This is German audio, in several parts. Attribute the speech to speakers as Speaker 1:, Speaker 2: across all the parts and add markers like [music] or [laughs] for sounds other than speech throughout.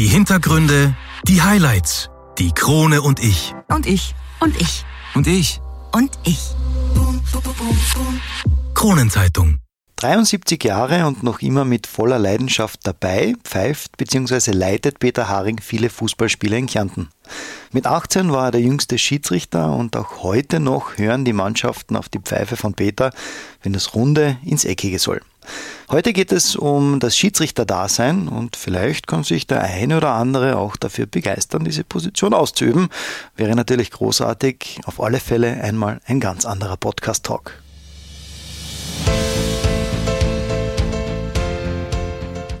Speaker 1: Die Hintergründe, die Highlights, die Krone und ich.
Speaker 2: Und ich. Und ich.
Speaker 1: Und ich.
Speaker 2: Und ich.
Speaker 1: Kronenzeitung.
Speaker 3: 73 Jahre und noch immer mit voller Leidenschaft dabei, pfeift bzw. leitet Peter Haring viele Fußballspiele in Kärnten. Mit 18 war er der jüngste Schiedsrichter und auch heute noch hören die Mannschaften auf die Pfeife von Peter, wenn das Runde ins Eckige soll. Heute geht es um das Schiedsrichterdasein und vielleicht kann sich der eine oder andere auch dafür begeistern, diese Position auszuüben. Wäre natürlich großartig. Auf alle Fälle einmal ein ganz anderer Podcast-Talk.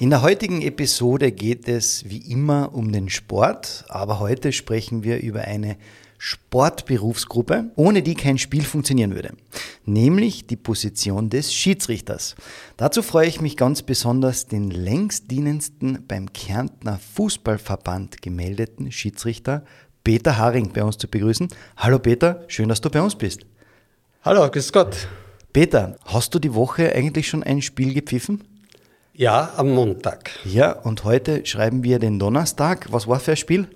Speaker 3: In der heutigen Episode geht es wie immer um den Sport, aber heute sprechen wir über eine Sportberufsgruppe, ohne die kein Spiel funktionieren würde, nämlich die Position des Schiedsrichters. Dazu freue ich mich ganz besonders, den längst dienendsten beim Kärntner Fußballverband gemeldeten Schiedsrichter Peter Haring bei uns zu begrüßen. Hallo Peter, schön, dass du bei uns bist.
Speaker 4: Hallo, grüß Gott.
Speaker 3: Peter, hast du die Woche eigentlich schon ein Spiel gepfiffen?
Speaker 4: Ja, am Montag.
Speaker 3: Ja, und heute schreiben wir den Donnerstag. Was war für ein Spiel?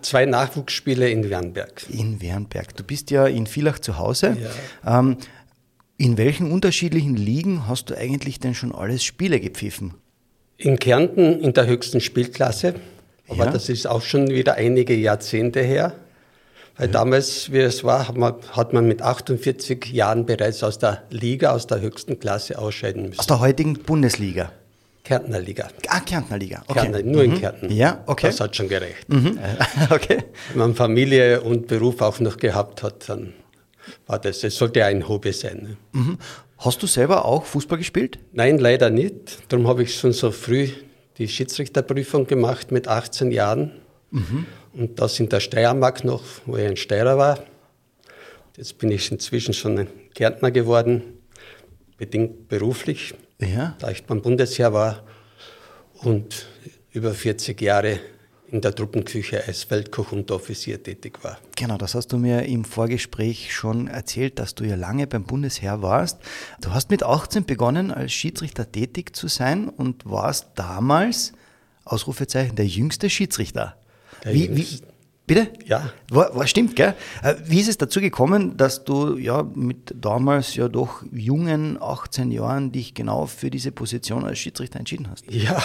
Speaker 4: Zwei Nachwuchsspiele in Wernberg.
Speaker 3: In Wernberg. Du bist ja in Villach zu Hause. Ja. Ähm, in welchen unterschiedlichen Ligen hast du eigentlich denn schon alles Spiele gepfiffen?
Speaker 4: In Kärnten in der höchsten Spielklasse. Aber ja. das ist auch schon wieder einige Jahrzehnte her. Weil ja. damals, wie es war, hat man, hat man, mit 48 Jahren bereits aus der Liga, aus der höchsten Klasse ausscheiden müssen.
Speaker 3: Aus der heutigen Bundesliga?
Speaker 4: Kärntner Liga.
Speaker 3: Ah, Kärntner Liga. Okay.
Speaker 4: Kärntner, nur mhm. in Kärnten.
Speaker 3: Ja, okay.
Speaker 4: Das hat schon gereicht.
Speaker 3: Mhm. [laughs] okay.
Speaker 4: Wenn man Familie und Beruf auch noch gehabt hat, dann war das, es sollte ein Hobby sein. Ne?
Speaker 3: Mhm. Hast du selber auch Fußball gespielt?
Speaker 4: Nein, leider nicht. Darum habe ich schon so früh die Schiedsrichterprüfung gemacht mit 18 Jahren.
Speaker 3: Mhm.
Speaker 4: Und das in der Steiermark noch, wo ich ein Steirer war. Jetzt bin ich inzwischen schon ein Gärtner geworden, bedingt beruflich
Speaker 3: ja.
Speaker 4: da ich beim Bundesheer war und über 40 Jahre in der Truppenküche als Feldkoch und Offizier tätig war.
Speaker 3: Genau, das hast du mir im Vorgespräch schon erzählt, dass du ja lange beim Bundesheer warst. Du hast mit 18 begonnen, als Schiedsrichter tätig zu sein und warst damals, Ausrufezeichen, der jüngste Schiedsrichter.
Speaker 4: Der wie, jüngste.
Speaker 3: Bitte?
Speaker 4: Ja.
Speaker 3: War, war, stimmt, gell? Äh, wie ist es dazu gekommen, dass du ja mit damals ja doch jungen 18 Jahren dich genau für diese Position als Schiedsrichter entschieden hast?
Speaker 4: Ja,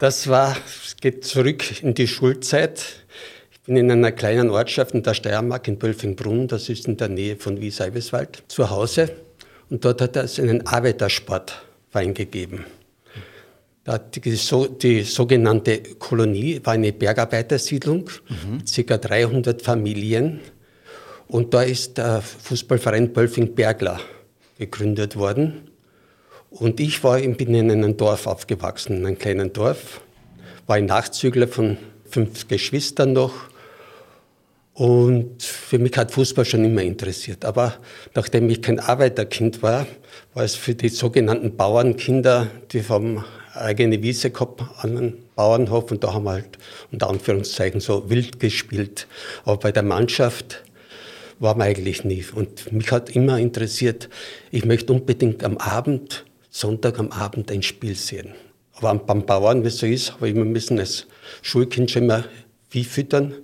Speaker 4: das war, es geht zurück in die Schulzeit. Ich bin in einer kleinen Ortschaft in der Steiermark in Bölfingbrunn, das ist in der Nähe von Wies-Eibeswald, zu Hause. Und dort hat es einen Arbeitersportverein gegeben. Die, so, die, sogenannte Kolonie war eine Bergarbeitersiedlung mhm. ca. 300 Familien. Und da ist der Fußballverein Bölfing-Bergler gegründet worden. Und ich war, bin in einem Dorf aufgewachsen, in einem kleinen Dorf. War ein Nachzügler von fünf Geschwistern noch. Und für mich hat Fußball schon immer interessiert. Aber nachdem ich kein Arbeiterkind war, war es für die sogenannten Bauernkinder, die vom eigene Wiese gehabt an einem Bauernhof und da haben wir halt unter Anführungszeichen so wild gespielt. Aber bei der Mannschaft war man eigentlich nie. Und mich hat immer interessiert, ich möchte unbedingt am Abend, Sonntag am Abend ein Spiel sehen. Aber beim Bauern, wie es so ist, habe ich immer müssen als Schulkind schon immer Vieh füttern.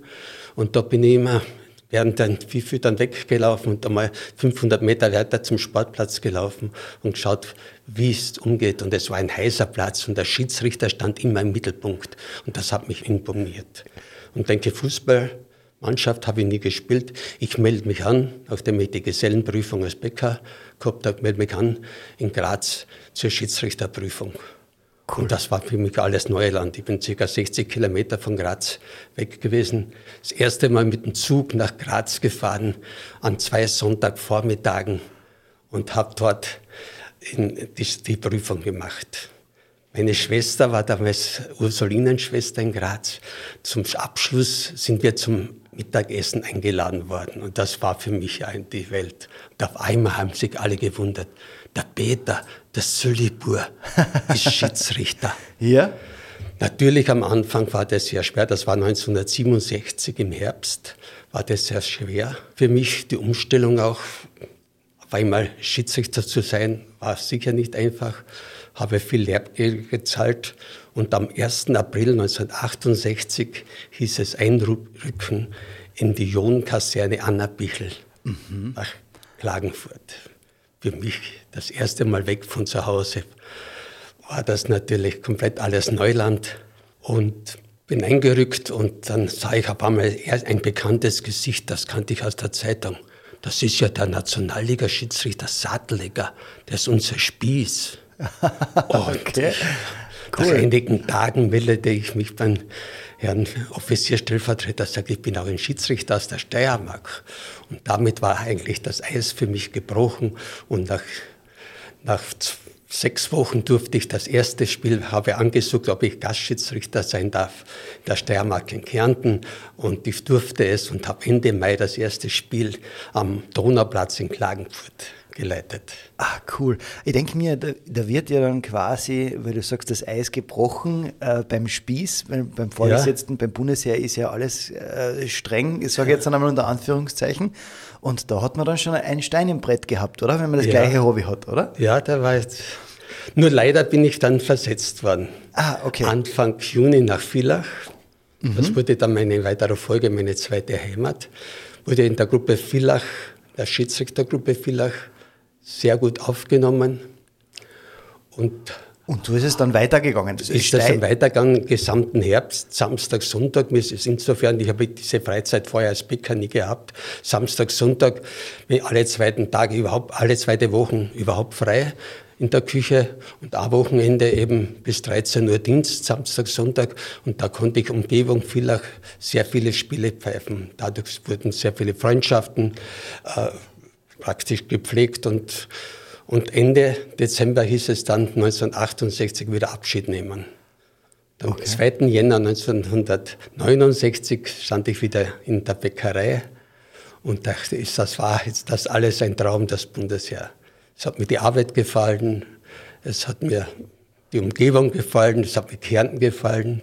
Speaker 4: Und da bin ich immer während den Viehfüttern weggelaufen und einmal 500 Meter weiter zum Sportplatz gelaufen und geschaut, wie es umgeht. Und es war ein heißer Platz und der Schiedsrichter stand immer im Mittelpunkt. Und das hat mich imponiert. Und denke, Fußballmannschaft habe ich nie gespielt. Ich melde mich an, nachdem ich die Gesellenprüfung als Bäcker gehabt habe, melde mich an in Graz zur Schiedsrichterprüfung. Cool. Und das war für mich alles Neuland. Ich bin ca. 60 Kilometer von Graz weg gewesen. Das erste Mal mit dem Zug nach Graz gefahren an zwei Sonntagvormittagen und habe dort die, die, Prüfung gemacht. Meine Schwester war damals Ursulinenschwester in Graz. Zum Abschluss sind wir zum Mittagessen eingeladen worden. Und das war für mich die Welt. Und auf einmal haben sich alle gewundert. Der Peter, der Sölibur, ist [laughs] Schiedsrichter.
Speaker 3: ja?
Speaker 4: Natürlich am Anfang war das sehr schwer. Das war 1967 im Herbst. War das sehr schwer für mich. Die Umstellung auch, auf einmal Schiedsrichter zu sein, war sicher nicht einfach habe viel Lehrgeld gezahlt und am 1. April 1968 hieß es Einrücken in die Ionenkaserne Anna Bichel mhm. nach Klagenfurt. Für mich das erste Mal weg von zu Hause war das natürlich komplett alles Neuland und bin eingerückt und dann sah ich auf einmal ein bekanntes Gesicht, das kannte ich aus der Zeitung. Das ist ja der Nationalliga-Schiedsrichter Sattlegger, der ist unser Spieß. [laughs] okay. Cool. Nach einigen Tagen meldete ich mich beim Herrn Offizierstellvertreter, sagte, ich bin auch ein Schiedsrichter aus der Steiermark. Und damit war eigentlich das Eis für mich gebrochen. Und nach, nach sechs Wochen durfte ich das erste Spiel, habe angesucht, ob ich Gastschiedsrichter sein darf, der Steiermark in Kärnten. Und ich durfte es und habe Ende Mai das erste Spiel am Donauplatz in Klagenfurt geleitet.
Speaker 3: Ah, cool. Ich denke mir, da, da, wird ja dann quasi, weil du sagst, das Eis gebrochen äh, beim Spieß, beim, beim Vorgesetzten, ja. beim Bundesheer ist ja alles äh, streng, ich sage jetzt einmal unter Anführungszeichen. Und da hat man dann schon ein Stein im Brett gehabt, oder? Wenn man das ja. gleiche Hobby hat, oder?
Speaker 4: Ja, da war jetzt. Nur leider bin ich dann versetzt worden.
Speaker 3: Ah, okay.
Speaker 4: Anfang Juni nach Villach. Mhm. Das wurde dann meine weitere Folge, meine zweite Heimat. Wurde in der Gruppe Villach, der Schiedsrichtergruppe Villach, sehr gut aufgenommen.
Speaker 3: Und, und so ist es dann weitergegangen?
Speaker 4: Das ist, ist das dann weitergegangen, gesamten Herbst, Samstag, Sonntag. Mir ist insofern, ich habe diese Freizeit vorher als Bäcker nie gehabt. Samstag, Sonntag, alle zweiten Tage überhaupt, alle zweite Wochen überhaupt frei in der Küche und am Wochenende eben bis 13 Uhr Dienst, Samstag, Sonntag. Und da konnte ich Umgebung vieler sehr viele Spiele pfeifen. Dadurch wurden sehr viele Freundschaften äh, praktisch gepflegt und, und Ende Dezember hieß es dann 1968 wieder Abschied nehmen. Am okay. 2. Jänner 1969 stand ich wieder in der Bäckerei und dachte, das war jetzt das alles ein Traum, das Bundesheer. Es hat mir die Arbeit gefallen, es hat mir die Umgebung gefallen, es hat mir Kärnten gefallen,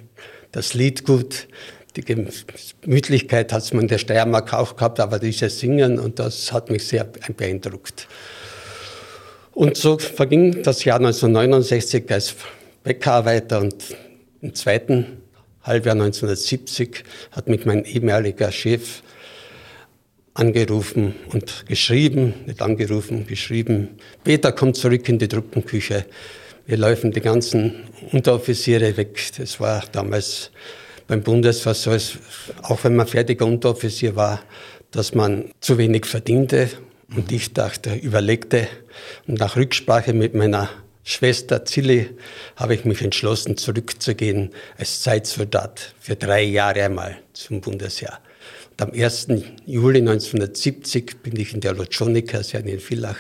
Speaker 4: das Lied gut, die Gemütlichkeit hat man in der Steiermark auch gehabt, aber dieses Singen und das hat mich sehr beeindruckt. Und so verging das Jahr 1969 als Bäckerarbeiter und im zweiten Halbjahr 1970 hat mich mein ehemaliger Chef angerufen und geschrieben, nicht angerufen, geschrieben, Peter, komm zurück in die Truppenküche. Wir laufen die ganzen Unteroffiziere weg. Das war damals beim Bundeswehr so, auch wenn man fertiger Unteroffizier war, dass man zu wenig verdiente. Und ich dachte, überlegte und nach Rücksprache mit meiner Schwester Zilli habe ich mich entschlossen, zurückzugehen als Zeitsoldat für drei Jahre einmal zum Bundesheer. Und am 1. Juli 1970 bin ich in der Lotschonik-Kaserne in Villach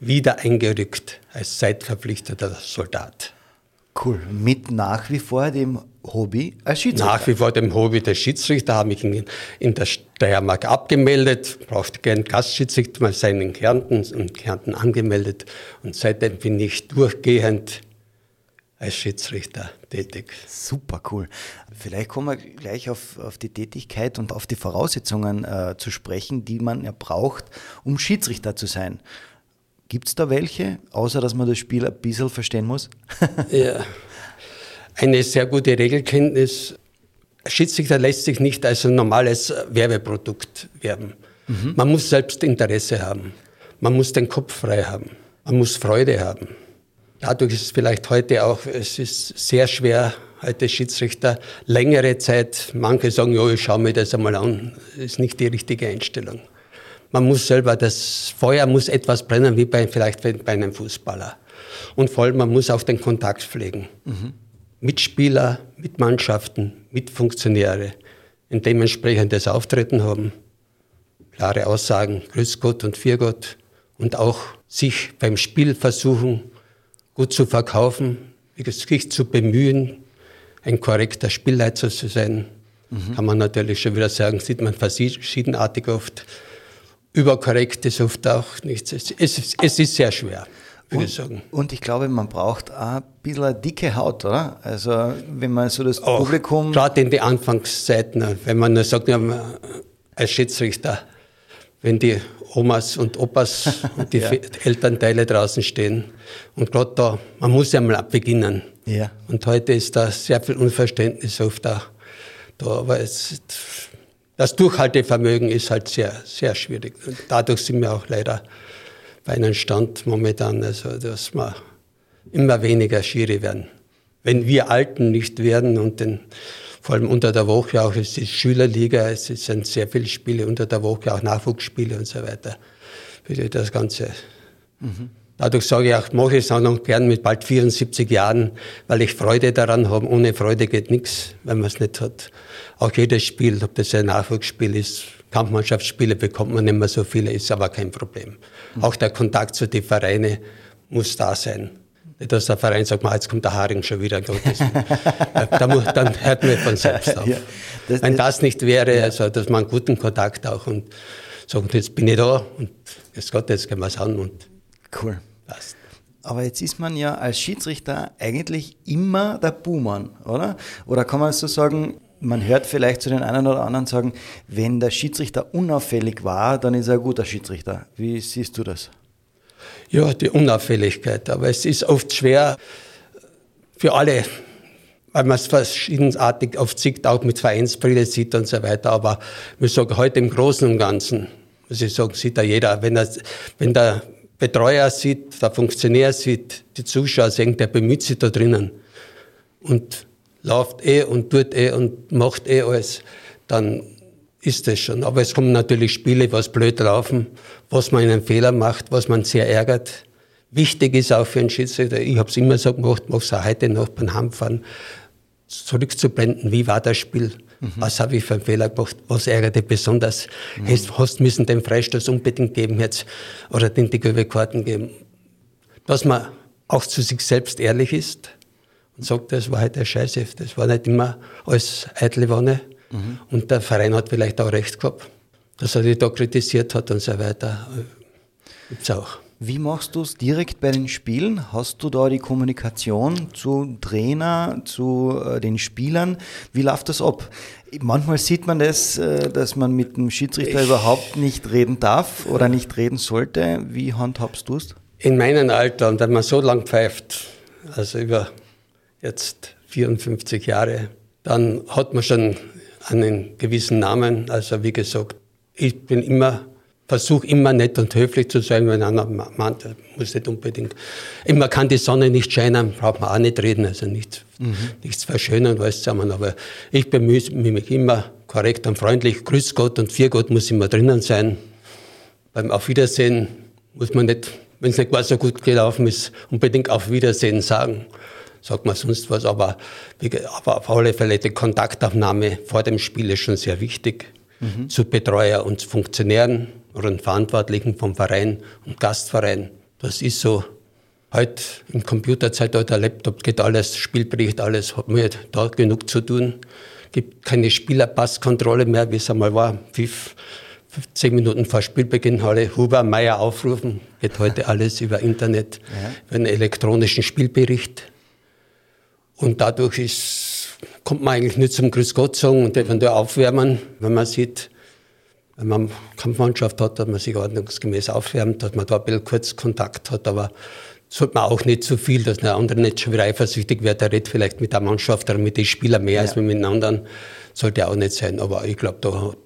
Speaker 4: wieder eingerückt als zeitverpflichteter Soldat.
Speaker 3: Cool. Mit nach wie vor dem Hobby als Schiedsrichter?
Speaker 4: Nach wie vor dem Hobby der Schiedsrichter habe ich in, in der Steiermark abgemeldet, brauchte gern Gastschiedsrichter mal sein in Kärnten und Kärnten angemeldet und seitdem bin ich durchgehend als Schiedsrichter tätig.
Speaker 3: Super cool. Vielleicht kommen wir gleich auf, auf die Tätigkeit und auf die Voraussetzungen äh, zu sprechen, die man ja braucht, um Schiedsrichter zu sein. Gibt es da welche, außer dass man das Spiel ein bisschen verstehen muss?
Speaker 4: ja, [laughs] eine sehr gute Regelkenntnis. Schiedsrichter lässt sich nicht als ein normales Werbeprodukt werben. Mhm. Man muss selbst Interesse haben. Man muss den Kopf frei haben. Man muss Freude haben. Dadurch ist es vielleicht heute auch, es ist sehr schwer, heute Schiedsrichter längere Zeit, manche sagen, ja, ich schaue mir das einmal an, das ist nicht die richtige Einstellung. Man muss selber, das Feuer muss etwas brennen, wie bei, vielleicht bei einem Fußballer. Und vor allem, man muss auch den Kontakt pflegen. Mhm. Mitspieler, Mitmannschaften, Mitfunktionäre, ein dementsprechendes Auftreten haben, klare Aussagen, Grüß Gott und Vier Gott und auch sich beim Spiel versuchen, gut zu verkaufen, sich zu bemühen, ein korrekter Spielleiter zu sein. Mhm. Kann man natürlich schon wieder sagen, sieht man verschiedenartig oft. Überkorrekt ist oft auch nichts. Es, es, es ist sehr schwer.
Speaker 3: Und ich, und, ich glaube, man braucht auch ein bisschen eine dicke Haut, oder? Also, wenn man so das auch, Publikum.
Speaker 4: Gerade in den Anfangszeiten, wenn man nur sagt, ja, als Schiedsrichter, wenn die Omas und Opas [laughs] und die ja. Elternteile draußen stehen. Und gerade da, man muss ja mal beginnen. Ja. Und heute ist da sehr viel Unverständnis oft da. da aber es, das Durchhaltevermögen ist halt sehr, sehr schwierig. Und dadurch sind wir auch leider bei einem Stand momentan, also dass wir immer weniger Schiri werden. Wenn wir Alten nicht werden und den, vor allem unter der Woche auch, es ist Schülerliga, es sind sehr viele Spiele unter der Woche, auch Nachwuchsspiele und so weiter. Für das Ganze. Mhm. Dadurch sage ich auch, mache ich es auch noch gern mit bald 74 Jahren, weil ich Freude daran habe. Ohne Freude geht nichts, wenn man es nicht hat. Auch jedes Spiel, ob das ein Nachwuchsspiel ist, Kampfmannschaftsspiele bekommt man nicht mehr so viele, ist aber kein Problem. Mhm. Auch der Kontakt zu den Vereinen muss da sein. Nicht, dass der Verein sagt, jetzt kommt der Haring schon wieder. [laughs] da muss, dann hört man von selbst auf. Ja, das, Wenn das nicht wäre, also, dass man einen guten Kontakt auch und sagt, jetzt bin ich da und jetzt Gott, jetzt gehen wir es an und
Speaker 3: cool. passt. Aber jetzt ist man ja als Schiedsrichter eigentlich immer der Buhmann, oder? Oder kann man so sagen, man hört vielleicht zu den einen oder anderen sagen, wenn der Schiedsrichter unauffällig war, dann ist er ein guter Schiedsrichter. Wie siehst du das?
Speaker 4: Ja, die Unauffälligkeit. Aber es ist oft schwer für alle, weil man es verschiedenartig oft sieht, auch mit Vereinsbrille sieht und so weiter. Aber ich sage, heute im Großen und Ganzen, muss ich sagen, sieht da jeder. Wenn, er, wenn der Betreuer sieht, der Funktionär sieht, die Zuschauer sehen, der bemüht sich da drinnen. Und läuft eh und tut eh und macht eh alles, dann ist das schon. Aber es kommen natürlich Spiele, was blöd laufen, was man einen Fehler macht, was man sehr ärgert. Wichtig ist auch für einen Schiedsrichter, ich habe es immer so gemacht, mache es auch heute noch beim Heimfahren, zurückzublenden, wie war das Spiel, mhm. was habe ich für einen Fehler gemacht, was ärgerte besonders, mhm. hast, hast müssen den Freistoß unbedingt geben jetzt oder den die gelbe Karten geben. Dass man auch zu sich selbst ehrlich ist, und sagt, das war halt der Scheiße, das war nicht immer alles eitle Wanne. Mhm. Und der Verein hat vielleicht auch recht gehabt, dass er dich da kritisiert hat und so weiter. Gibt's auch.
Speaker 3: Wie machst du es direkt bei den Spielen? Hast du da die Kommunikation zu Trainer, zu äh, den Spielern? Wie läuft das ab? Manchmal sieht man das, äh, dass man mit dem Schiedsrichter ich überhaupt nicht reden darf oder nicht reden sollte. Wie handhabst du es?
Speaker 4: In meinem Alter, und wenn man so lang pfeift, also über jetzt 54 Jahre, dann hat man schon einen gewissen Namen. Also wie gesagt, ich bin immer, versuche immer nett und höflich zu sein, wenn einer meint, muss nicht unbedingt. Immer kann die Sonne nicht scheinen, braucht man auch nicht reden, also nicht, mhm. nichts verschönern, alles zusammen. Aber ich bemühe mich immer korrekt und freundlich. Grüß Gott und Vier Gott muss immer drinnen sein. Beim Auf Wiedersehen muss man nicht, wenn es nicht gar so gut gelaufen ist, unbedingt Auf Wiedersehen sagen sagt man sonst was, aber, aber auf alle Fälle die Kontaktaufnahme vor dem Spiel ist schon sehr wichtig. Mhm. Zu Betreuer und Funktionären oder Verantwortlichen vom Verein und Gastverein. Das ist so. Heute im Computerzeitalter, Laptop geht alles, Spielbericht, alles, hat mir da genug zu tun. Gibt keine Spielerpasskontrolle mehr, wie es einmal war. Pfiff, zehn Minuten vor Spielbeginn alle Huber, Meier aufrufen. Geht heute [laughs] alles über Internet, ja. über einen elektronischen Spielbericht. Und dadurch ist, kommt man eigentlich nicht zum Grüß Gott sagen und eventuell aufwärmen, wenn man sieht, wenn man Kampfmannschaft hat, dass man sich ordnungsgemäß aufwärmt, dass man da ein bisschen kurz Kontakt hat, aber sollte man auch nicht zu so viel, dass der andere nicht schon wieder eifersüchtig wird, der redet vielleicht mit der Mannschaft oder mit den Spielern mehr ja. als mit den anderen, sollte auch nicht sein, aber ich glaube, da hat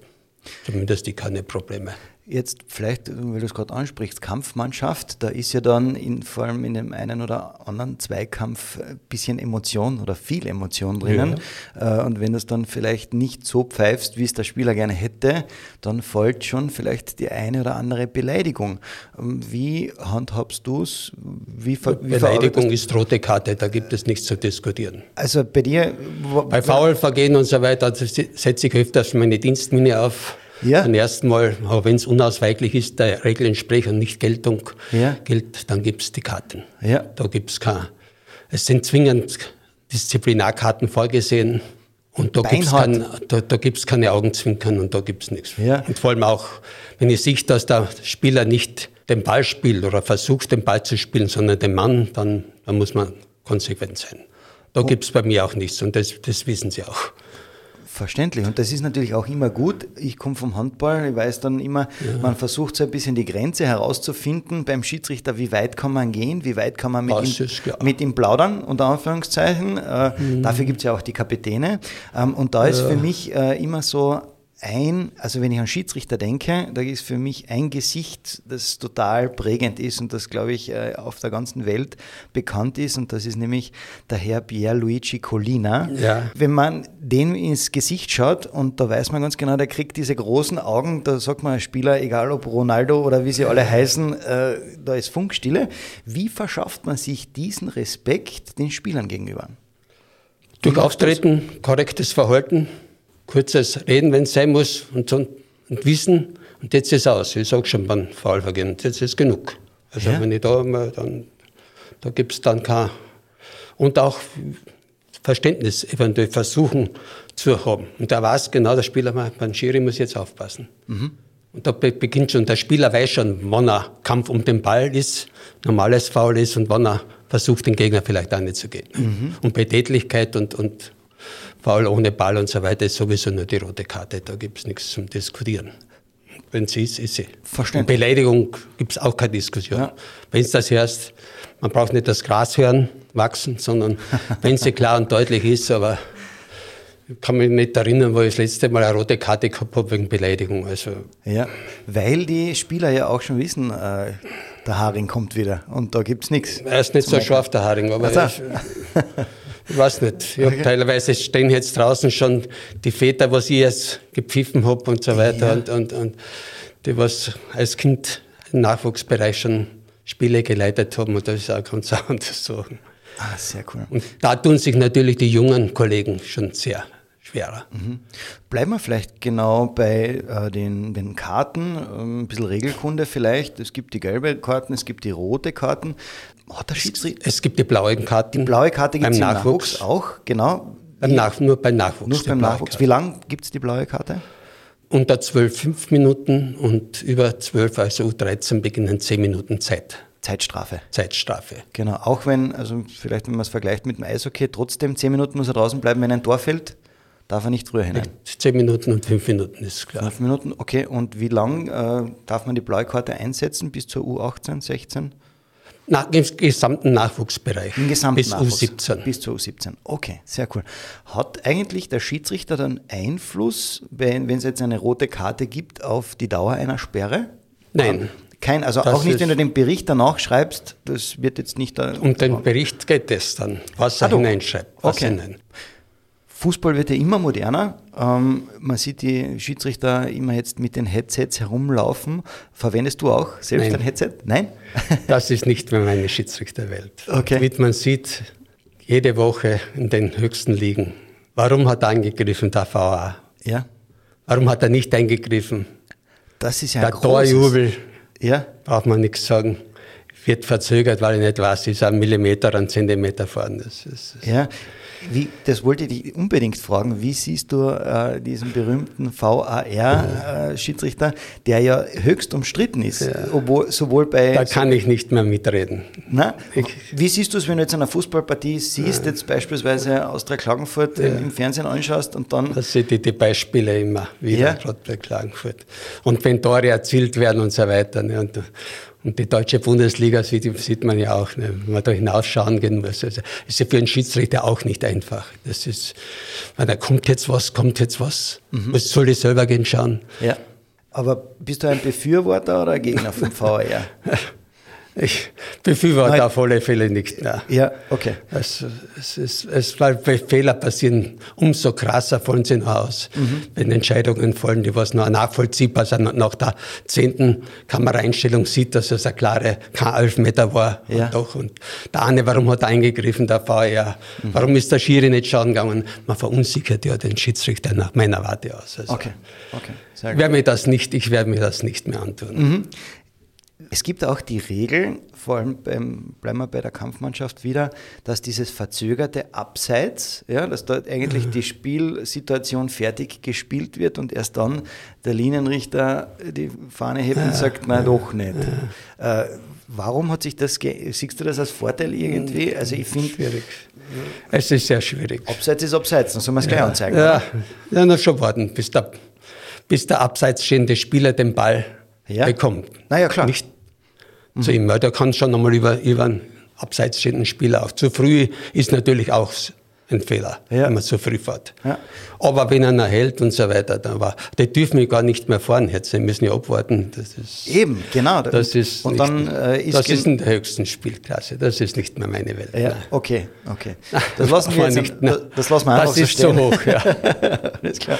Speaker 4: zumindest die keine Probleme.
Speaker 3: Jetzt vielleicht, weil du es gerade ansprichst, Kampfmannschaft, da ist ja dann in, vor allem in dem einen oder anderen Zweikampf ein bisschen Emotion oder viel Emotion drinnen. Ja. Äh, und wenn du es dann vielleicht nicht so pfeifst, wie es der Spieler gerne hätte, dann folgt schon vielleicht die eine oder andere Beleidigung. Ähm, wie handhabst du es?
Speaker 4: Wie, wie Beleidigung ist rote Karte, da gibt es nichts zu diskutieren.
Speaker 3: Also bei dir...
Speaker 4: Bei Foulvergehen und so weiter setze ich öfters meine Dienstmine auf ja. Zum ersten Mal, aber wenn es unausweichlich ist, der Regel entspricht und nicht Geltung ja. gilt, dann gibt es die Karten. Ja. Da gibt es keine es sind zwingend Disziplinarkarten vorgesehen. Und da gibt es kein, da, da keine Augenzwinkern und da gibt es nichts. Ja. Und vor allem auch, wenn ich sehe, dass der Spieler nicht den Ball spielt oder versucht, den Ball zu spielen, sondern den Mann, dann, dann muss man konsequent sein. Da oh. gibt es bei mir auch nichts und das, das wissen sie auch.
Speaker 3: Verständlich. Und das ist natürlich auch immer gut. Ich komme vom Handball, ich weiß dann immer, ja. man versucht so ein bisschen die Grenze herauszufinden beim Schiedsrichter, wie weit kann man gehen, wie weit kann man mit, ihm, mit ihm plaudern, unter Anführungszeichen. Äh, mhm. Dafür gibt es ja auch die Kapitäne. Ähm, und da ist ja. für mich äh, immer so ein, also wenn ich an Schiedsrichter denke, da ist für mich ein Gesicht, das total prägend ist und das, glaube ich, äh, auf der ganzen Welt bekannt ist und das ist nämlich der Herr Pierluigi Collina. Ja. Wenn man den ins Gesicht schaut und da weiß man ganz genau, der kriegt diese großen Augen, da sagt man Spieler, egal ob Ronaldo oder wie sie alle heißen, äh, da ist Funkstille. Wie verschafft man sich diesen Respekt den Spielern gegenüber?
Speaker 4: Durch Auftreten, korrektes Verhalten kurzes Reden, wenn es sein muss, und, so, und Wissen. Und jetzt ist es aus. Ich sage schon beim Faulvergehen, jetzt ist genug. Also ja. wenn ich da dann, da gibt es dann kein, und auch Verständnis eventuell versuchen zu haben. Und da weiß genau der Spieler, beim Schiri muss jetzt aufpassen. Mhm. Und da beginnt schon, der Spieler weiß schon, wann er Kampf um den Ball ist, normales Foul ist und wann er versucht, den Gegner vielleicht auch nicht zu gehen. Mhm. Und bei Tätlichkeit und, und Foul ohne Ball und so weiter ist sowieso nur die rote Karte. Da gibt es nichts zum Diskutieren. Wenn sie ist, ist sie.
Speaker 3: Verständlich.
Speaker 4: Beleidigung gibt es auch keine Diskussion. Ja. Wenn es das hörst, man braucht nicht das Gras hören, wachsen, sondern [laughs] wenn sie klar und deutlich ist, aber ich kann mich nicht erinnern, wo ich das letzte Mal eine rote Karte gehabt habe wegen Beleidigung. Also
Speaker 3: ja, weil die Spieler ja auch schon wissen, äh, der Haring kommt wieder und da gibt es nichts.
Speaker 4: Er ist nicht so scharf, der Haring, aber also. [laughs] Ich weiß nicht. Ich okay. Teilweise stehen jetzt draußen schon die Väter, was ich jetzt gepfiffen habe und so weiter. Ja. Und, und, und die, was als Kind im Nachwuchsbereich schon Spiele geleitet haben. Und das ist auch ganz [laughs] anders so.
Speaker 3: Ah, sehr cool.
Speaker 4: Und da tun sich natürlich die jungen Kollegen schon sehr schwerer.
Speaker 3: Mhm. Bleiben wir vielleicht genau bei äh, den, den Karten, ähm, ein bisschen Regelkunde vielleicht. Es gibt die gelbe Karten, es gibt die rote Karten.
Speaker 4: Hat der Schiedsrichter? Es gibt die blauen Karten.
Speaker 3: Die blaue Karte gibt es im Nachwuchs. Nachwuchs auch, genau.
Speaker 4: Beim Nach, nur beim Nachwuchs.
Speaker 3: Nur beim Nachwuchs. Wie lange gibt es die blaue Karte?
Speaker 4: Unter 12 5 Minuten und über 12, also U13, beginnen 10 Minuten Zeit.
Speaker 3: Zeitstrafe.
Speaker 4: Zeitstrafe.
Speaker 3: Genau, auch wenn, also vielleicht wenn man es vergleicht mit dem Eishockey, trotzdem 10 Minuten muss er draußen bleiben, wenn ein Tor fällt, darf er nicht früher hinein.
Speaker 4: 10 Minuten und 5 Minuten ist klar.
Speaker 3: 5 Minuten, okay. Und wie lang äh, darf man die blaue Karte einsetzen? Bis zur U18, 16?
Speaker 4: Na, Im gesamten Nachwuchsbereich.
Speaker 3: Im gesamten
Speaker 4: bis
Speaker 3: Nachwuchs.
Speaker 4: U17.
Speaker 3: Bis zu U17. Okay, sehr cool. Hat eigentlich der Schiedsrichter dann Einfluss, wenn, es jetzt eine rote Karte gibt, auf die Dauer einer Sperre?
Speaker 4: Nein.
Speaker 3: Kein, also das auch nicht, wenn du den Bericht danach schreibst, das wird jetzt nicht da.
Speaker 4: Um den Bericht geht es dann, was er ah, hineinschreibt. Was
Speaker 3: okay. hinein. Fußball wird ja immer moderner. Ähm, man sieht die Schiedsrichter immer jetzt mit den Headsets herumlaufen. Verwendest du auch selbst Nein. ein Headset? Nein? [laughs]
Speaker 4: das ist nicht mehr meine Schiedsrichterwelt.
Speaker 3: Okay.
Speaker 4: Wie man sieht, jede Woche in den höchsten Ligen. Warum hat er eingegriffen, der VA?
Speaker 3: Ja.
Speaker 4: Warum hat er nicht eingegriffen?
Speaker 3: Das ist ja
Speaker 4: Der Torjubel, ja. braucht man nichts sagen wird verzögert, weil ich nicht weiß, ist ein Millimeter, ein Zentimeter vorne. Das,
Speaker 3: das, ja, wie, das wollte ich dich unbedingt fragen. Wie siehst du äh, diesen berühmten VAR-Schiedsrichter, äh, der ja höchst umstritten ist, ja. obwohl sowohl bei.
Speaker 4: Da kann ich nicht mehr mitreden.
Speaker 3: Na, ich, wie siehst du es, wenn du jetzt eine Fußballpartie siehst, ja. jetzt beispielsweise Austria Klagenfurt ja. im Fernsehen anschaust und dann.
Speaker 4: Da sehe ich die Beispiele immer wieder, gerade bei Klagenfurt. Und wenn Tore erzielt werden und so weiter. Ne, und, und die deutsche Bundesliga sieht, sieht man ja auch, ne, wenn man da hinausschauen gehen muss. Also ist ja für einen Schiedsrichter auch nicht einfach. Das ist, wenn da kommt jetzt was, kommt jetzt was. Mhm. Was soll ich selber gehen schauen?
Speaker 3: Ja. Aber bist du ein Befürworter oder ein Gegner vom [laughs] VR?
Speaker 4: Ich befürworte Nein. auf alle Fälle nicht. Nein.
Speaker 3: Ja, okay.
Speaker 4: Es, es, es, es, weil Fehler passieren, umso krasser fallen sie aus, mhm. wenn Entscheidungen fallen, die was noch nachvollziehbar sind. nach der zehnten Kameraeinstellung sieht, dass es eine klare kein Elfmeter war. Ja. Und, doch. und der eine, warum hat er eingegriffen, der VR? Mhm. Warum ist der Schiri nicht schauen gegangen? Man verunsichert ja den Schiedsrichter nach meiner Warte aus.
Speaker 3: Also okay, okay.
Speaker 4: Sehr gut. Werde mir das nicht, ich werde mir das nicht mehr antun. Mhm.
Speaker 3: Es gibt auch die Regel, vor allem beim, bleiben wir bei der Kampfmannschaft wieder, dass dieses verzögerte Abseits, ja, dass dort eigentlich die Spielsituation fertig gespielt wird und erst dann der Linienrichter die Fahne hebt und sagt, nein, doch nicht. Äh, warum hat sich das, siehst du das als Vorteil irgendwie? Also ich finde...
Speaker 4: Schwierig. Es ist sehr schwierig.
Speaker 3: Abseits ist Abseits, dann soll man es gleich
Speaker 4: ja.
Speaker 3: anzeigen.
Speaker 4: Ja, ja na, schon warten, bis der, bis der abseits stehende Spieler den Ball
Speaker 3: Ja.
Speaker 4: bekommt.
Speaker 3: Na ja, klar.
Speaker 4: Nicht zu ihm, weil der kann schon einmal über, über einen abseits stehenden Spieler auch. Zu früh ist natürlich auch ein Fehler,
Speaker 3: Ja.
Speaker 4: wenn man zu früh fährt.
Speaker 3: Ja.
Speaker 4: Aber wenn einer hält und so weiter, dann war, die dürfen wir gar nicht mehr fahren jetzt, die müssen ja abwarten. Das ist,
Speaker 3: Eben, genau.
Speaker 4: das ist,
Speaker 3: und
Speaker 4: nicht,
Speaker 3: dann äh, ist
Speaker 4: das ist in der höchsten Spielklasse, das ist nicht mehr meine Welt.
Speaker 3: Ja, okay, okay. [laughs] Das lassen wir jetzt,
Speaker 4: nicht,
Speaker 3: das, das lassen wir einfach
Speaker 4: das
Speaker 3: so
Speaker 4: ist
Speaker 3: stehen.
Speaker 4: zu hoch, ja. [laughs]
Speaker 3: Alles klar.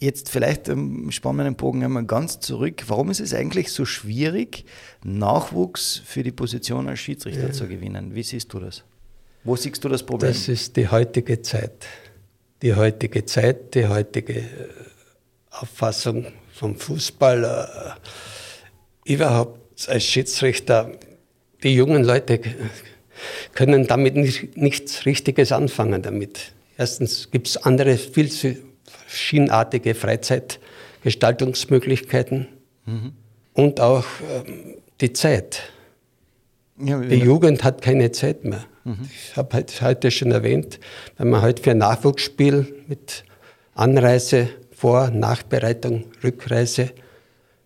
Speaker 3: Jetzt vielleicht ähm, spannen wir den Bogen einmal ganz zurück. Warum ist es eigentlich so schwierig, Nachwuchs für die Position als Schiedsrichter zu gewinnen? Wie siehst du das? Wo siehst du das Problem?
Speaker 4: Das ist die heutige Zeit. Die heutige Zeit, die heutige äh, Auffassung vom Fußball. Äh, überhaupt als Schiedsrichter, die jungen Leute können damit nicht, nichts Richtiges anfangen damit. Erstens gibt es andere, viel zu verschiedenartige Freizeitgestaltungsmöglichkeiten und auch ähm, die Zeit.
Speaker 3: ja,
Speaker 4: Die Jugend hat keine Zeit mehr. Ich habe halt heute schon erwähnt, wenn man heute für ein Nachwuchsspiel mit Anreise, Vor-, Nachbereitung, Rückreise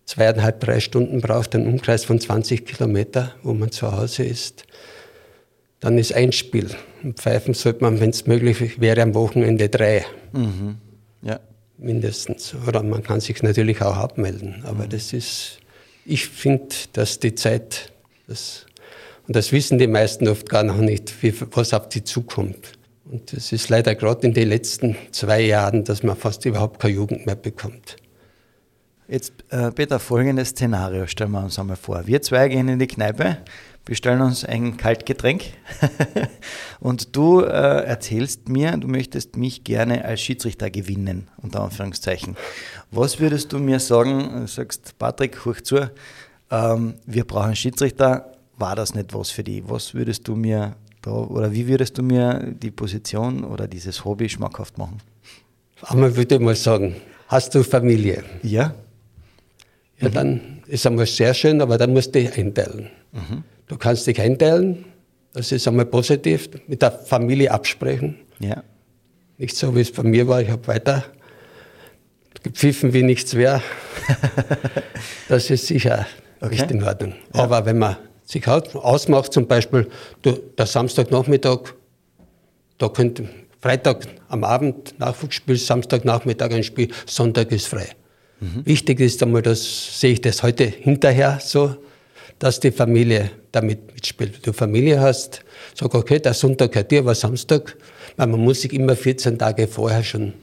Speaker 4: zweieinhalb, drei Stunden braucht, einen Umkreis von 20 Kilometer, wo man zu Hause ist, dann ist ein Spiel. Und pfeifen sollte man, wenn es möglich wäre, am Wochenende drei
Speaker 3: mhm. Ja.
Speaker 4: mindestens. Oder man kann sich natürlich auch abmelden. Aber das ist, ich finde, dass die Zeit, das, und das wissen die meisten oft gar noch nicht, wie, was auf sie zukommt. Und es ist leider gerade in den letzten zwei Jahren, dass man fast überhaupt keine Jugend mehr bekommt.
Speaker 3: Jetzt, äh, Peter, folgendes Szenario stellen wir uns einmal vor. Wir zwei gehen in die Kneipe, bestellen uns ein Kaltgetränk [laughs] und du äh, erzählst mir, du möchtest mich gerne als Schiedsrichter gewinnen, unter Anführungszeichen. Was würdest du mir sagen? Du sagst, Patrick, hoch zu, ähm, wir brauchen Schiedsrichter, war das nicht was für dich? Was würdest du mir da, oder wie würdest du mir die Position oder dieses Hobby schmackhaft machen?
Speaker 4: Einmal würde ich mal sagen, hast du Familie?
Speaker 3: Ja?
Speaker 4: Ja, dann ist einmal sehr schön, aber dann musst du dich einteilen. Du kannst dich einteilen, das ist einmal positiv, mit der Familie absprechen.
Speaker 3: Ja.
Speaker 4: Nicht so, wie es bei mir war, ich habe weiter gepfiffen, wie nichts wäre. [laughs] das ist sicher
Speaker 3: Okay.
Speaker 4: nicht in Ordnung. Aber wenn man sich aus- ausmacht, zum Beispiel du, der Samstagnachmittag, da könnte Freitag am Abend Nachwuchsspiel, Samstagnachmittag ein Spiel, Sonntag ist frei. Wichtig ist einmal, das sehe ich das heute hinterher so, dass die Familie damit mitspielt. Wenn du Familie hast, sag okay, der Sonntag gehört dir, aber Samstag, weil man muss sich immer 14 Tage vorher schon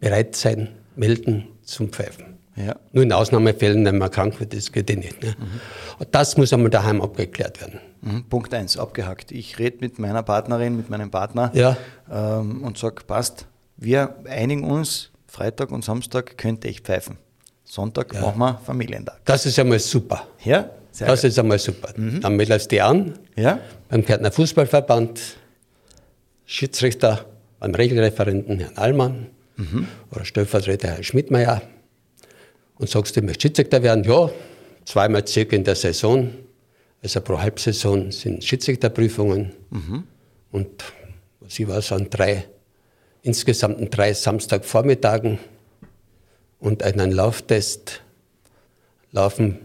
Speaker 4: bereit sein, melden zum Pfeifen.
Speaker 3: Ja.
Speaker 4: Nur in Ausnahmefällen, wenn man krank wird, das geht eh nicht. Ne? Und das muss einmal daheim abgeklärt werden.
Speaker 3: Mhm, Punkt 1, abgehakt. Ich rede mit meiner Partnerin, mit meinem Partner
Speaker 4: Ja.
Speaker 3: ähm, und sage, passt, wir einigen uns, Freitag und Samstag könnte ich pfeifen. Sonntag machen wir Familientag.
Speaker 4: Das ist einmal super.
Speaker 3: Ja? Sehr
Speaker 4: das
Speaker 3: gut.
Speaker 4: ist einmal super. Dann meldest du dich an.
Speaker 3: Ja?
Speaker 4: beim Kärntner Fußballverband, Schiedsrichter beim Regelreferenten Herrn Allmann. Oder Stellvertreter Herrn Schmidtmeier. Und sagst, du möchtest Schiedsrichter werden. Ja, zweimal circa in der Saison, also pro Halbsaison sind Schiedsrichterprüfungen. Und was ich weiß, an drei, insgesamt an drei Samstagvormittagen. Und einen Lauftest laufen,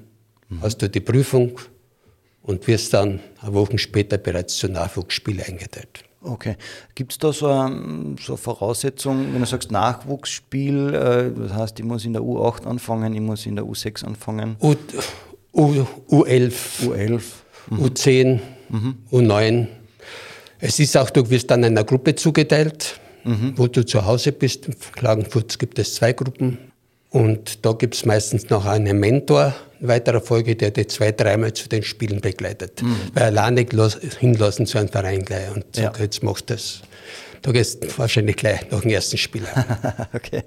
Speaker 4: hast du die Prüfung und wirst dann eine Woche später bereits zu Nachwuchsspielen eingeteilt.
Speaker 3: Okay. Gibt es da so eine, so eine Voraussetzung, wenn du sagst Nachwuchsspiel, äh, das heißt, ich muss in der U8 anfangen, ich muss in der U6 anfangen,
Speaker 4: U, U, U11,
Speaker 3: U11.
Speaker 4: U10, U9. Es ist auch, du wirst dann einer Gruppe zugeteilt, wo du zu Hause bist. In Klagenfurt gibt es zwei Gruppen. Und da gibt es meistens noch einen Mentor in weiterer Folge, der dich zwei, dreimal zu den Spielen begleitet. Weil alleine hinlassen zu einem Verein gleich und
Speaker 3: Ja.
Speaker 4: sagt, jetzt mach das. Da gehst du wahrscheinlich gleich nach dem ersten Spiel. [laughs]
Speaker 3: okay.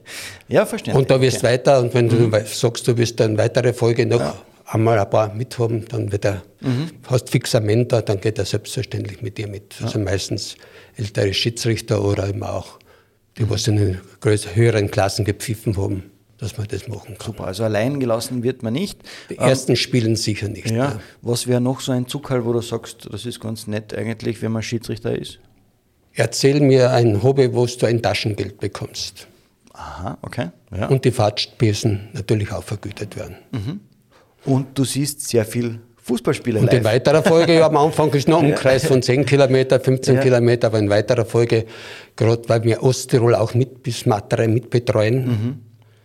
Speaker 3: Ja, verstehe.
Speaker 4: Und da wirst
Speaker 3: okay.
Speaker 4: weiter und wenn du wei- sagst, du willst dann weitere Folge noch einmal ein paar mithaben, dann wird er, mhm. hast fixer Mentor, dann geht er selbstverständlich mit dir mit. Ja. Also meistens ältere Schiedsrichter oder eben auch die, was in höheren Klassen gepfiffen haben, dass man das machen kann.
Speaker 3: Super, also allein gelassen wird man nicht.
Speaker 4: Die ersten ähm, spielen sicher nicht.
Speaker 3: Ja. ja. Was wäre noch so ein Zuckerl, wo du sagst, das ist ganz nett eigentlich, wenn man Schiedsrichter ist?
Speaker 4: Erzähl mir ein Hobby, wo du ein Taschengeld bekommst.
Speaker 3: Aha, okay.
Speaker 4: Ja. Und die Fahrtspesen natürlich auch vergütet werden.
Speaker 3: Mhm. Und du siehst sehr viel Fußballspieler
Speaker 4: Und live. in weiterer Folge, ja, am Anfang ist noch ein [laughs] Umkreis von 10 Kilometer, 15 ja. Kilometer, aber in weiterer Folge, gerade weil wir Osttirol auch mit bis Matterei mitbetreuen, mhm.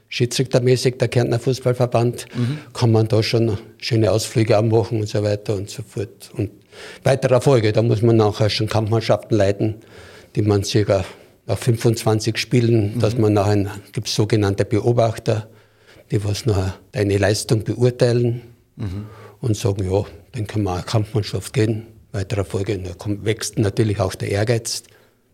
Speaker 4: Schiedsrichtermäßig, der Kärntner Fußballverband, mhm. kann man da schon schöne Ausflüge auch machen und so weiter und so fort. Und weiterer Folge, da muss man nachher schon Kampfmannschaften leiten, die man circa nach 25 Spielen, mhm. dass man nachher, gibt es sogenannte Beobachter, die was nachher deine Leistung beurteilen mhm. und sagen, ja, dann kann man eine Kampfmannschaft gehen. Weiterer Folge, da kommt, wächst natürlich auch der Ehrgeiz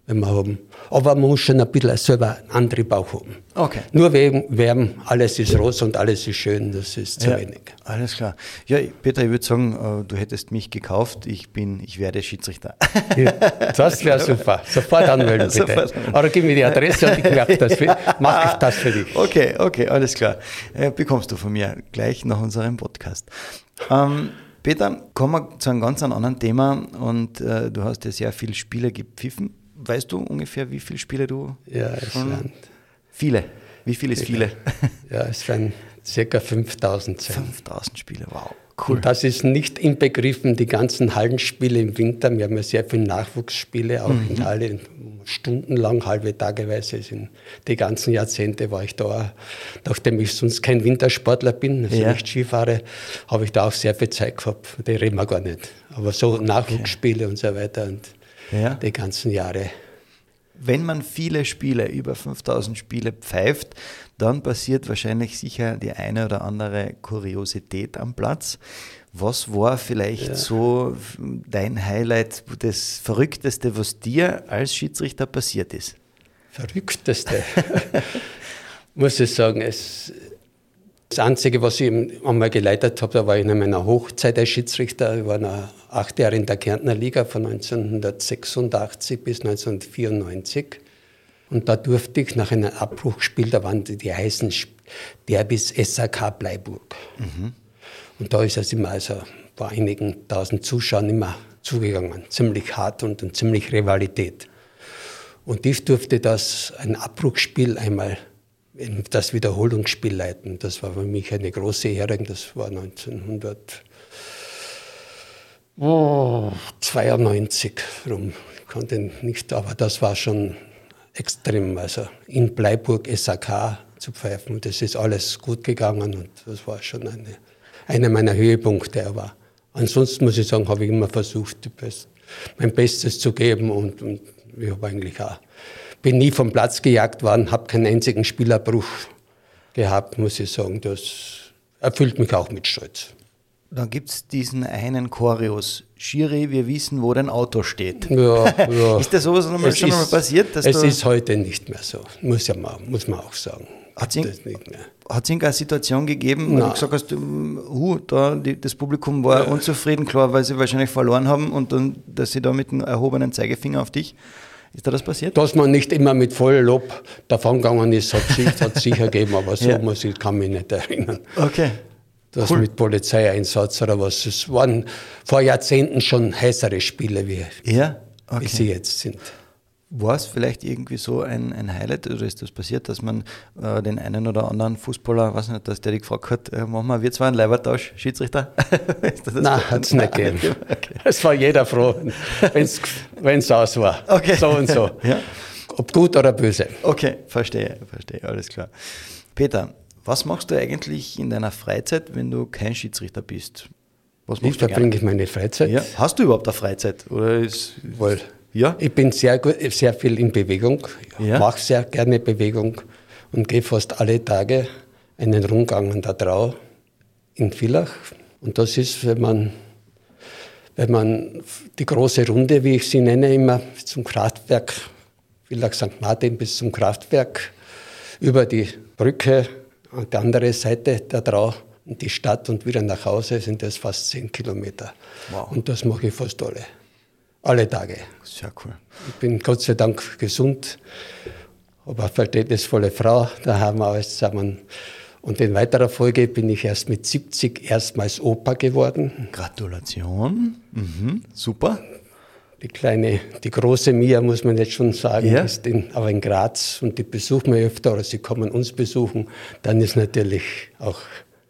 Speaker 4: wenn wir haben. Aber man muss schon ein bisschen selber einen anderen Bauch haben.
Speaker 3: Okay.
Speaker 4: Nur wegen Wärmen, alles ist rosa und alles ist schön, das ist zu
Speaker 3: ja,
Speaker 4: wenig.
Speaker 3: Alles klar. Ja, Peter, ich würde sagen, äh, du hättest mich gekauft, ich bin, ich werde Schiedsrichter.
Speaker 4: Ja, das wäre super. Sofort anmelden, bitte. Sofort. Aber gib mir die Adresse und ich mache das, für, mach ich das für dich.
Speaker 3: Okay, okay, alles klar. Äh, bekommst du von mir gleich nach unserem Podcast. Ähm, Peter, kommen wir zu einem ganz anderen Thema und äh, du hast ja sehr viele Spiele gepfiffen weißt du ungefähr, wie viele Spiele du?
Speaker 4: Ja, es waren
Speaker 3: viele. Wie viel ist viele?
Speaker 4: Ja, es waren circa 5000.
Speaker 3: 5000 Spiele, wow.
Speaker 4: Cool. Und das ist nicht inbegriffen die ganzen Hallenspiele im Winter. Wir haben ja sehr viele Nachwuchsspiele, auch mhm. in Halle, stundenlang, halbe Tageweise. Sind die ganzen Jahrzehnte war ich da. Nachdem ich sonst kein Wintersportler bin, also ja. nicht Skifahre, habe ich da auch sehr viel Zeit gehabt. Die reden wir gar nicht. Aber so Nachwuchsspiele okay. und so weiter. Und ja. die ganzen Jahre.
Speaker 3: Wenn man viele Spiele, über 5000 Spiele pfeift, dann passiert wahrscheinlich sicher die eine oder andere Kuriosität am Platz. Was war vielleicht ja. so dein Highlight, das Verrückteste, was dir als Schiedsrichter passiert ist?
Speaker 4: Verrückteste? [laughs] Muss ich sagen, es, das Einzige, was ich einmal geleitet habe, da war ich in meiner Hochzeit als Schiedsrichter. Ich war noch acht Jahre in der Kärntner Liga von 1986 bis 1994. Und da durfte ich nach einem Abbruchspiel, da waren die, die heißen Derbys SAK Bleiburg. Mhm. Und da ist es immer, also vor einigen tausend Zuschauern immer zugegangen. Ziemlich hart und, und ziemlich Rivalität. Und ich durfte das, ein Abbruchspiel einmal das Wiederholungsspiel leiten. Das war für mich eine große Ehre. Das war 1992 rum. Ich konnte nicht, aber das war schon extrem. Also in Bleiburg SAK zu pfeifen. Das ist alles gut gegangen und das war schon eine, einer meiner Höhepunkte. Aber ansonsten muss ich sagen, habe ich immer versucht, mein Bestes zu geben und, und ich habe eigentlich auch bin nie vom Platz gejagt worden, habe keinen einzigen Spielerbruch gehabt, muss ich sagen. Das erfüllt mich auch mit Stolz.
Speaker 3: Dann gibt es diesen einen Choreos. Schiri, wir wissen, wo dein Auto steht.
Speaker 4: Ja, ja. [laughs]
Speaker 3: ist das sowas noch mal, schon ist, mal passiert?
Speaker 4: es ist heute nicht mehr so, muss, ja mal, muss man auch sagen.
Speaker 3: Hat es irgendeine Situation gegeben, wo Nein. du gesagt hast, uh, da, die, das Publikum war ja. unzufrieden, klar, weil sie wahrscheinlich verloren haben und dann, dass sie da mit einem erhobenen Zeigefinger auf dich ist da das passiert?
Speaker 4: Dass man nicht immer mit vollem Lob davongegangen ist, hat es sicher [laughs] gegeben, aber so ja. muss ich, kann mich nicht erinnern.
Speaker 3: Okay.
Speaker 4: Das cool. mit Polizeieinsatz oder was. Es waren vor Jahrzehnten schon heißere Spiele, wie,
Speaker 3: ja? okay.
Speaker 4: wie sie jetzt sind.
Speaker 3: War es vielleicht irgendwie so ein, ein Highlight oder ist das passiert, dass man äh, den einen oder anderen Fußballer, weiß nicht, dass der dich gefragt hat, äh, machen wir, wir zwei einen Leibertausch, Schiedsrichter? [laughs]
Speaker 4: Nein, hat es nicht gegeben. [laughs] Okay. Es war jeder froh, wenn es aus war.
Speaker 3: Okay.
Speaker 4: So und so. [laughs]
Speaker 3: Ja.
Speaker 4: Ob gut oder böse.
Speaker 3: Okay, verstehe, verstehe, alles klar. Peter, was machst du eigentlich in deiner Freizeit, wenn du kein Schiedsrichter bist?
Speaker 4: Was machst Wie verbringe ich meine Freizeit?
Speaker 3: Ja. Hast du überhaupt eine Freizeit? Oder ist,
Speaker 4: Wohl. Ja? Ich bin sehr, gut, sehr viel in Bewegung, ja. mache sehr gerne Bewegung und gehe fast alle Tage einen Rundgang an der Trau in Villach. Und das ist, wenn man, wenn man die große Runde, wie ich sie nenne, immer zum Kraftwerk, Villach St. Martin bis zum Kraftwerk, über die Brücke an die andere Seite der Trau in die Stadt und wieder nach Hause sind das fast zehn Kilometer.
Speaker 3: Wow.
Speaker 4: Und das mache ich fast alle. Alle Tage.
Speaker 3: Sehr cool.
Speaker 4: Ich bin Gott sei Dank gesund, habe eine verständnisvolle Frau daheim alles zusammen. Und in weiterer Folge bin ich erst mit 70 erstmals Opa geworden.
Speaker 3: Gratulation. Mhm. Super.
Speaker 4: Die kleine, die große Mia, muss man jetzt schon sagen,
Speaker 3: Ja.
Speaker 4: ist in, aber in Graz und die besuchen wir öfter oder sie kommen uns besuchen. Dann ist natürlich auch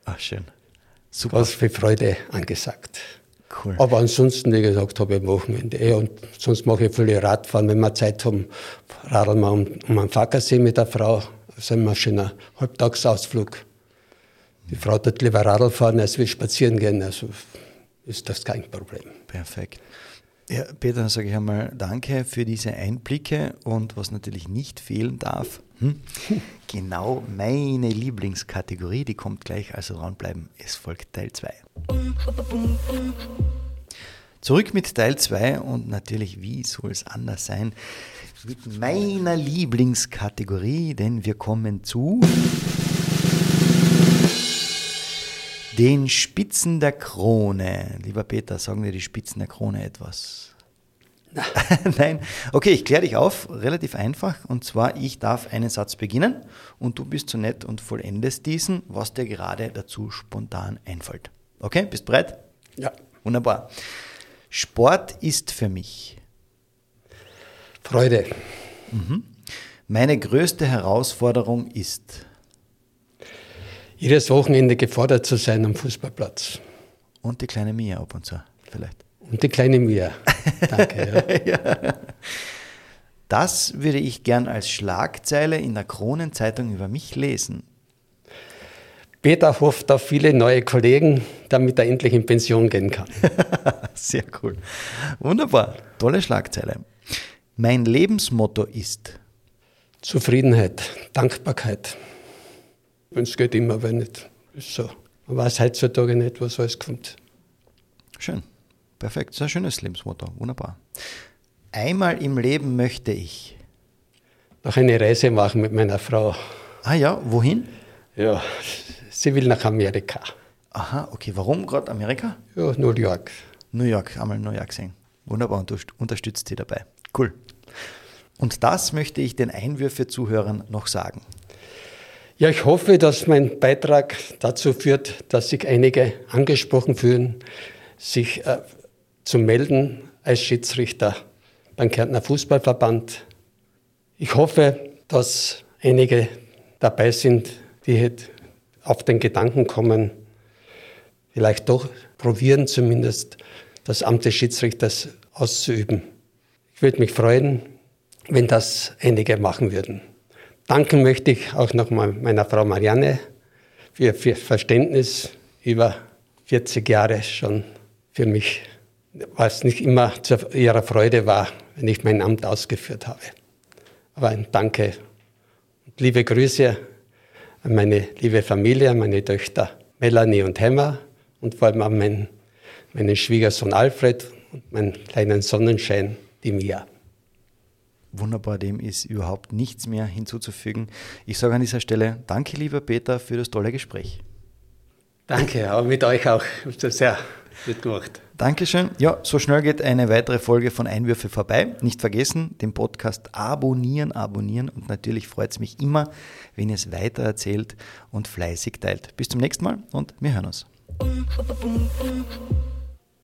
Speaker 3: Ach, schön. Super.
Speaker 4: ganz viel Freude angesagt.
Speaker 3: Cool.
Speaker 4: Aber ansonsten, wie gesagt, habe ich am Wochenende eh und sonst mache ich viele Radfahren. Wenn wir Zeit haben, radeln wir um, um einen Fackersee mit der Frau. Das ist immer ein Halbtagsausflug. Die Frau tut lieber Radl fahren, als wir spazieren gehen. Also ist das kein Problem.
Speaker 3: Perfekt. Ja, Peter, dann sage ich einmal Danke für diese Einblicke und was natürlich nicht fehlen darf, hm? genau meine Lieblingskategorie, die kommt gleich, also dranbleiben, es folgt Teil 2. Zurück mit Teil 2 und natürlich, wie soll es anders sein, mit meiner Lieblingskategorie, denn wir kommen zu den Spitzen der Krone. Lieber Peter, sagen dir die Spitzen der Krone etwas? [laughs] Nein. Okay, ich kläre dich auf. Relativ einfach. Und zwar, ich darf einen Satz beginnen und du bist so nett und vollendest diesen, was dir gerade dazu spontan einfällt. Okay, bist bereit?
Speaker 4: Ja.
Speaker 3: Wunderbar. Sport ist für mich
Speaker 4: Freude.
Speaker 3: meine größte Herausforderung ist
Speaker 4: Jedes Wochenende gefordert zu sein am Fußballplatz.
Speaker 3: und die kleine Mia ab und zu vielleicht.
Speaker 4: Und die kleine Mia. Danke. [laughs] Ja.
Speaker 3: Das würde ich gern als Schlagzeile in der Kronenzeitung über mich lesen.
Speaker 4: Peter hofft auf viele neue Kollegen, damit er endlich in Pension gehen kann. [laughs]
Speaker 3: Sehr cool. Wunderbar. Tolle Schlagzeile. Mein Lebensmotto ist
Speaker 4: Zufriedenheit, Dankbarkeit. Und es geht immer, wenn nicht. Ist so. Man weiß heutzutage nicht, was alles kommt.
Speaker 3: schön. Perfekt. Ein schönes Lebensmotto. Wunderbar. Einmal im Leben möchte ich.
Speaker 4: Noch eine Reise machen mit meiner Frau.
Speaker 3: Ah ja, wohin?
Speaker 4: Ja, sie will nach Amerika.
Speaker 3: Aha, okay. Warum gerade Amerika?
Speaker 4: Ja, New York.
Speaker 3: New York, einmal New York sehen. Wunderbar, und du unterstützt sie dabei. Cool. Und das möchte ich den Einwürfe-Zuhörern noch sagen.
Speaker 4: Ja, ich hoffe, dass mein Beitrag dazu führt, dass sich einige angesprochen fühlen, sich äh, zu melden als Schiedsrichter beim Kärntner Fußballverband. Ich hoffe, dass einige dabei sind, die jetzt auf den Gedanken kommen, vielleicht doch probieren zumindest, das Amt des Schiedsrichters auszuüben. Ich würde mich freuen, wenn das einige machen würden. Danken möchte ich auch nochmal meiner Frau Marianne für ihr Verständnis über 40 Jahre schon für mich, was nicht immer zu ihrer Freude war, wenn ich mein Amt ausgeführt habe. Aber ein Danke und liebe Grüße an meine liebe Familie, meine Töchter Melanie und Hemmer und vor allem an meinen, meinen Schwiegersohn Alfred und meinen kleinen Sonnenschein, die Mia.
Speaker 3: Wunderbar, dem ist überhaupt nichts mehr hinzuzufügen. Ich sage an dieser Stelle Danke, lieber Peter, für das tolle Gespräch.
Speaker 4: Danke, aber mit euch auch. Sehr gut gemacht.
Speaker 3: Dankeschön. Ja, so schnell geht eine weitere Folge von Einwürfe vorbei. Nicht vergessen, den Podcast abonnieren, abonnieren und natürlich freut es mich immer, wenn ihr es weitererzählt und fleißig teilt. Bis zum nächsten Mal und wir hören uns.